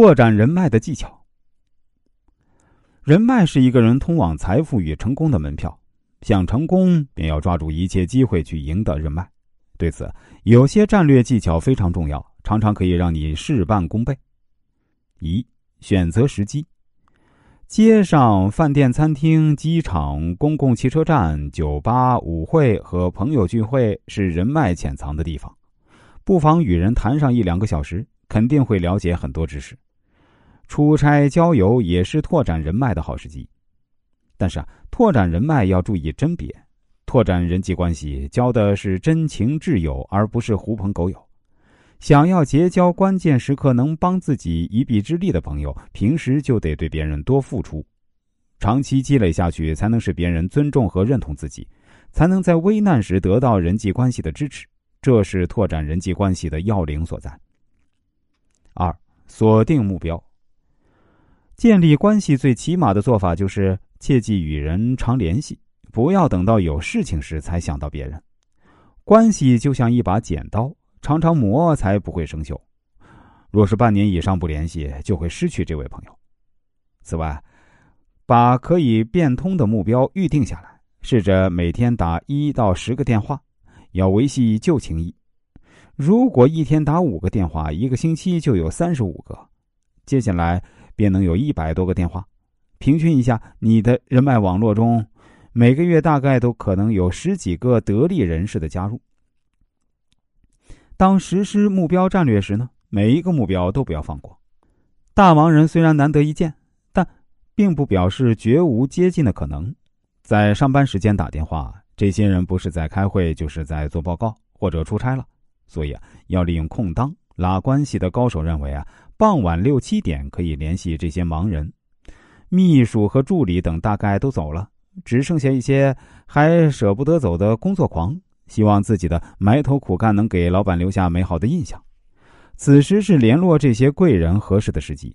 拓展人脉的技巧。人脉是一个人通往财富与成功的门票。想成功，便要抓住一切机会去赢得人脉。对此，有些战略技巧非常重要，常常可以让你事半功倍。一、选择时机。街上、饭店、餐厅、机场、公共汽车站、酒吧、舞会和朋友聚会是人脉潜藏的地方，不妨与人谈上一两个小时，肯定会了解很多知识。出差、郊游也是拓展人脉的好时机。但是啊，拓展人脉要注意甄别，拓展人际关系交的是真情挚友，而不是狐朋狗友。想要结交关键时刻能帮自己一臂之力的朋友，平时就得对别人多付出，长期积累下去，才能使别人尊重和认同自己，才能在危难时得到人际关系的支持。这是拓展人际关系的要领所在。二，锁定目标。建立关系最起码的做法就是。切忌与人常联系，不要等到有事情时才想到别人。关系就像一把剪刀，常常磨才不会生锈。若是半年以上不联系，就会失去这位朋友。此外，把可以变通的目标预定下来，试着每天打一到十个电话，要维系旧情谊。如果一天打五个电话，一个星期就有三十五个，接下来便能有一百多个电话。平均一下，你的人脉网络中，每个月大概都可能有十几个得力人士的加入。当实施目标战略时呢，每一个目标都不要放过。大忙人虽然难得一见，但并不表示绝无接近的可能。在上班时间打电话，这些人不是在开会，就是在做报告或者出差了，所以啊，要利用空档。拉关系的高手认为啊，傍晚六七点可以联系这些盲人。秘书和助理等大概都走了，只剩下一些还舍不得走的工作狂，希望自己的埋头苦干能给老板留下美好的印象。此时是联络这些贵人合适的时机。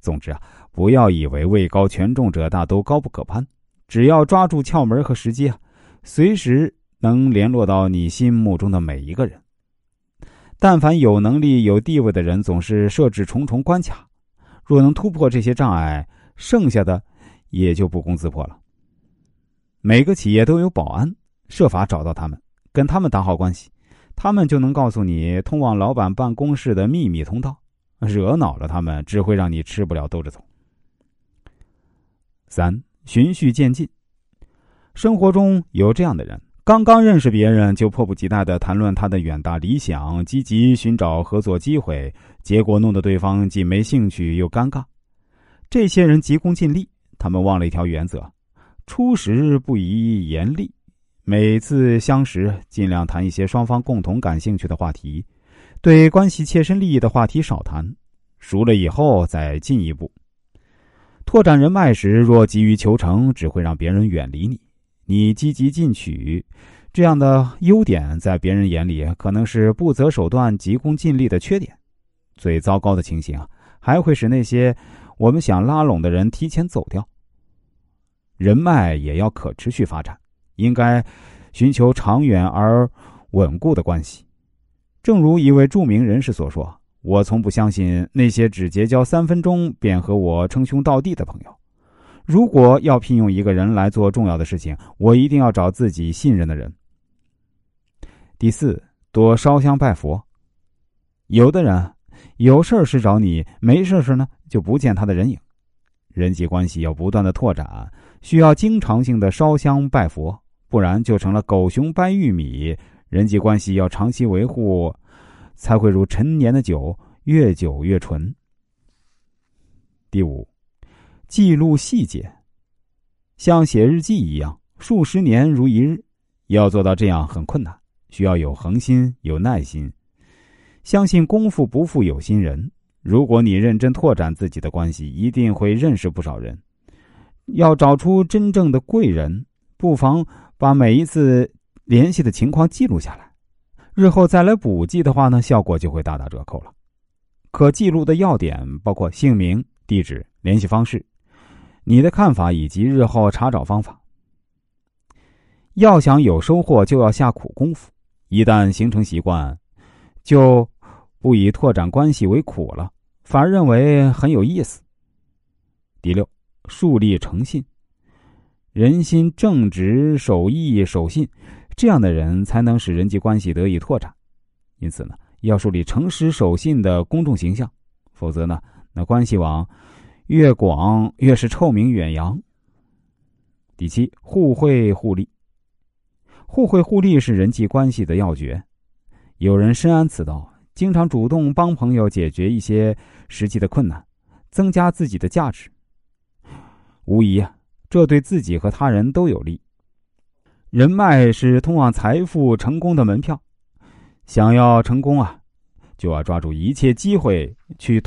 总之啊，不要以为位高权重者大都高不可攀，只要抓住窍门和时机啊，随时能联络到你心目中的每一个人。但凡有能力、有地位的人，总是设置重重关卡，若能突破这些障碍。剩下的也就不攻自破了。每个企业都有保安，设法找到他们，跟他们打好关系，他们就能告诉你通往老板办公室的秘密通道。惹恼了他们，只会让你吃不了兜着走。三，循序渐进。生活中有这样的人，刚刚认识别人就迫不及待的谈论他的远大理想，积极寻找合作机会，结果弄得对方既没兴趣又尴尬。这些人急功近利，他们忘了一条原则：初识不宜严厉。每次相识，尽量谈一些双方共同感兴趣的话题，对关系切身利益的话题少谈。熟了以后再进一步拓展人脉时，若急于求成，只会让别人远离你。你积极进取，这样的优点在别人眼里可能是不择手段、急功近利的缺点。最糟糕的情形啊，还会使那些。我们想拉拢的人提前走掉。人脉也要可持续发展，应该寻求长远而稳固的关系。正如一位著名人士所说：“我从不相信那些只结交三分钟便和我称兄道弟的朋友。如果要聘用一个人来做重要的事情，我一定要找自己信任的人。”第四，多烧香拜佛。有的人有事儿是找你，没事时呢？就不见他的人影，人际关系要不断的拓展，需要经常性的烧香拜佛，不然就成了狗熊掰玉米。人际关系要长期维护，才会如陈年的酒，越久越醇。第五，记录细节，像写日记一样，数十年如一日。要做到这样很困难，需要有恒心，有耐心，相信功夫不负有心人。如果你认真拓展自己的关系，一定会认识不少人。要找出真正的贵人，不妨把每一次联系的情况记录下来，日后再来补记的话呢，效果就会大打折扣了。可记录的要点包括姓名、地址、联系方式、你的看法以及日后查找方法。要想有收获，就要下苦功夫。一旦形成习惯，就。不以拓展关系为苦了，反而认为很有意思。第六，树立诚信，人心正直、守义、守信，这样的人才能使人际关系得以拓展。因此呢，要树立诚实守信的公众形象，否则呢，那关系网越广，越是臭名远扬。第七，互惠互利。互惠互利是人际关系的要诀。有人深谙此道，经常主动帮朋友解决一些实际的困难，增加自己的价值。无疑啊，这对自己和他人都有利。人脉是通往财富、成功的门票。想要成功啊，就要抓住一切机会去